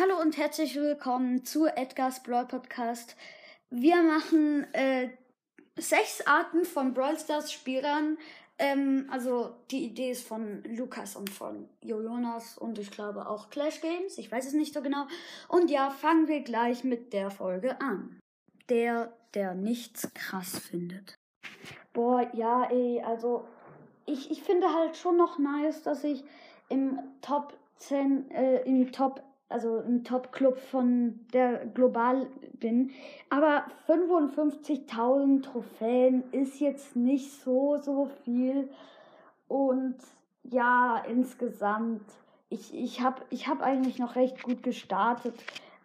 Hallo und herzlich willkommen zu Edgar's Brawl Podcast. Wir machen äh, sechs Arten von Brawl Stars Spielern. Ähm, also die Idee ist von Lukas und von Jonas und ich glaube auch Clash Games. Ich weiß es nicht so genau. Und ja, fangen wir gleich mit der Folge an. Der, der nichts krass findet. Boah, ja, ey, also ich, ich finde halt schon noch nice, dass ich im Top 10, äh, im Top also im Top-Club von der Global bin. Aber 55.000 Trophäen ist jetzt nicht so, so viel. Und ja, insgesamt, ich, ich habe ich hab eigentlich noch recht gut gestartet.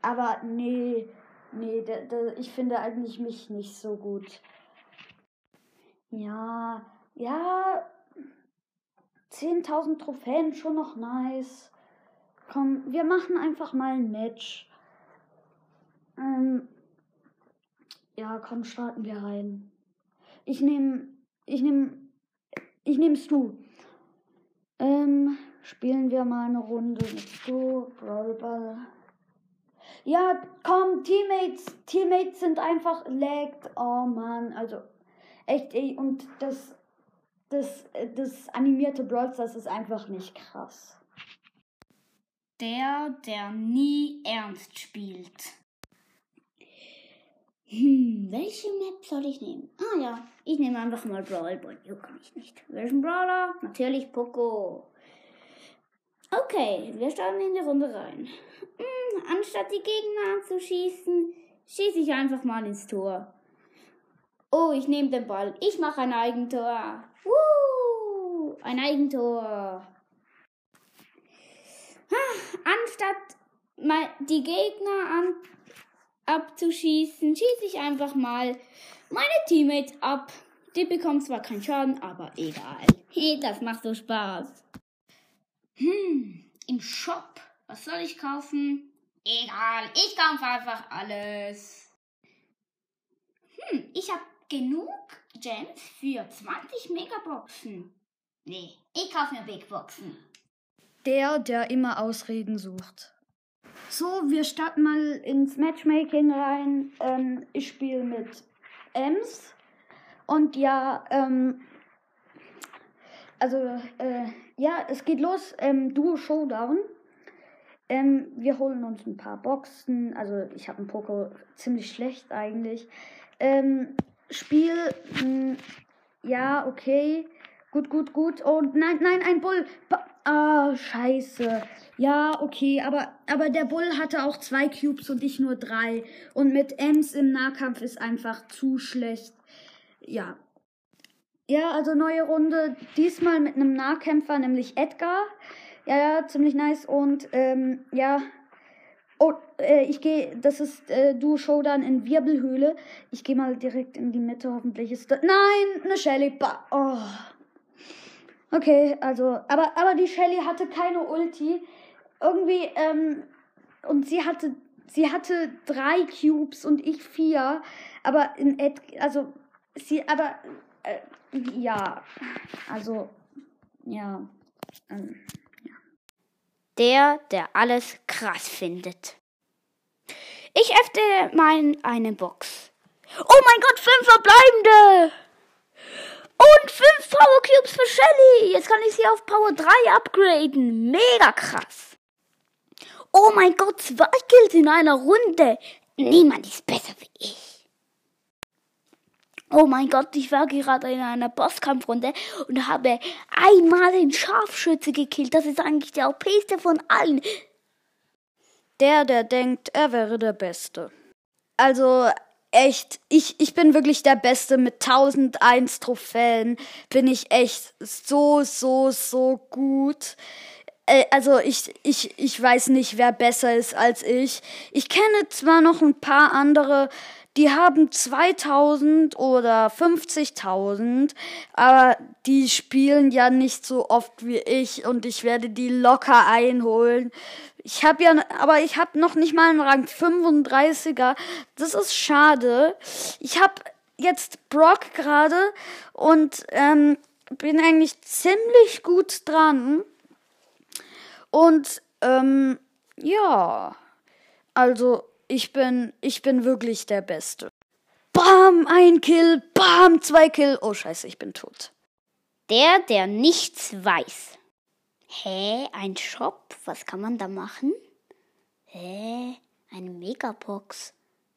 Aber nee, nee, da, da, ich finde eigentlich mich nicht so gut. Ja, ja, 10.000 Trophäen schon noch nice. Komm, wir machen einfach mal ein Match. Ähm, ja, komm, starten wir rein. Ich nehme, ich nehme, ich nehme Stu. Ähm, spielen wir mal eine Runde mit Stu, Brawlball. Ja, komm, Teammates, Teammates sind einfach lagged. Oh man, also echt, ey, und das, das, das animierte Brawl das ist einfach nicht krass. Der, der nie ernst spielt. Hm, welche Map soll ich nehmen? Ah ja, ich nehme einfach mal Brawl Ball. Juckt mich nicht. Welchen Brawler? Natürlich Poco. Okay, wir starten in die Runde rein. Hm, anstatt die Gegner anzuschießen, schieße ich einfach mal ins Tor. Oh, ich nehme den Ball. Ich mache ein Eigentor. Woo! Ein Eigentor. Anstatt mal die Gegner an, abzuschießen, schieße ich einfach mal meine Teammates ab. Die bekommen zwar keinen Schaden, aber egal. Hey, das macht so Spaß. Hm, im Shop. Was soll ich kaufen? Egal, ich kaufe einfach alles. Hm, ich habe genug Gems für 20 Megaboxen. Nee, ich kaufe mir Big Boxen. Der, der immer Ausreden sucht. So, wir starten mal ins Matchmaking rein. Ähm, ich spiele mit Ems. Und ja, ähm, also, äh, ja, es geht los. Ähm, Duo Showdown. Ähm, wir holen uns ein paar Boxen. Also, ich habe einen Poco ziemlich schlecht eigentlich. Ähm, Spiel, mh, hm, ja, okay. Gut, gut, gut. Und nein, nein, ein Bull. Ba Ah, scheiße. Ja, okay, aber, aber der Bull hatte auch zwei Cubes und ich nur drei. Und mit Ems im Nahkampf ist einfach zu schlecht. Ja. Ja, also neue Runde. Diesmal mit einem Nahkämpfer, nämlich Edgar. Ja, ja, ziemlich nice. Und ähm, ja. Oh, äh, ich gehe, das ist äh, Duo Showdown in Wirbelhöhle. Ich gehe mal direkt in die Mitte, hoffentlich ist das. Nein, eine Shelly. Oh. Okay, also, aber, aber die Shelly hatte keine Ulti. Irgendwie, ähm, und sie hatte, sie hatte drei Cubes und ich vier. Aber in Ed, also, sie, aber, äh, ja, also, ja, ähm, ja. Der, der alles krass findet. Ich öffne mal eine Box. Oh mein Gott, fünf verbleibende! Und 5 Power Cubes für Shelly. Jetzt kann ich sie auf Power 3 upgraden. Mega krass. Oh mein Gott, zwei Kills in einer Runde. Niemand ist besser wie ich. Oh mein Gott, ich war gerade in einer Bosskampfrunde und habe einmal den Scharfschütze gekillt. Das ist eigentlich der OPste von allen. Der, der denkt, er wäre der Beste. Also, echt, ich, ich bin wirklich der Beste mit 1001 Trophäen. Bin ich echt so, so, so gut. Äh, also ich, ich, ich weiß nicht, wer besser ist als ich. Ich kenne zwar noch ein paar andere, die haben 2000 oder 50.000, aber die spielen ja nicht so oft wie ich und ich werde die locker einholen. Ich habe ja, aber ich habe noch nicht mal einen Rang 35er. Das ist schade. Ich habe jetzt Brock gerade und ähm, bin eigentlich ziemlich gut dran. Und ähm, ja, Also, ich bin, ich bin wirklich der Beste. Bam, ein Kill, bam, zwei Kill. Oh, scheiße, ich bin tot. Der, der nichts weiß. Hä, ein Shop? Was kann man da machen? Hä, eine Megabox.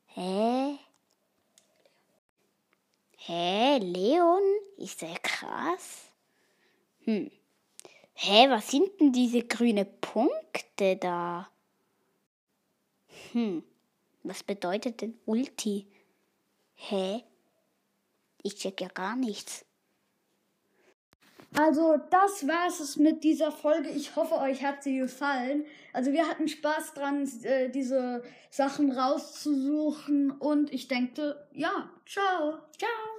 Hä? Hä, Leon? Ist der krass? Hm. Hä, was sind denn diese grüne Punkte da? Hm, was bedeutet denn Ulti? Hä? Ich check ja gar nichts. Also, das war es mit dieser Folge. Ich hoffe, euch hat sie gefallen. Also, wir hatten Spaß dran, äh, diese Sachen rauszusuchen. Und ich denke, ja, ciao. Ciao.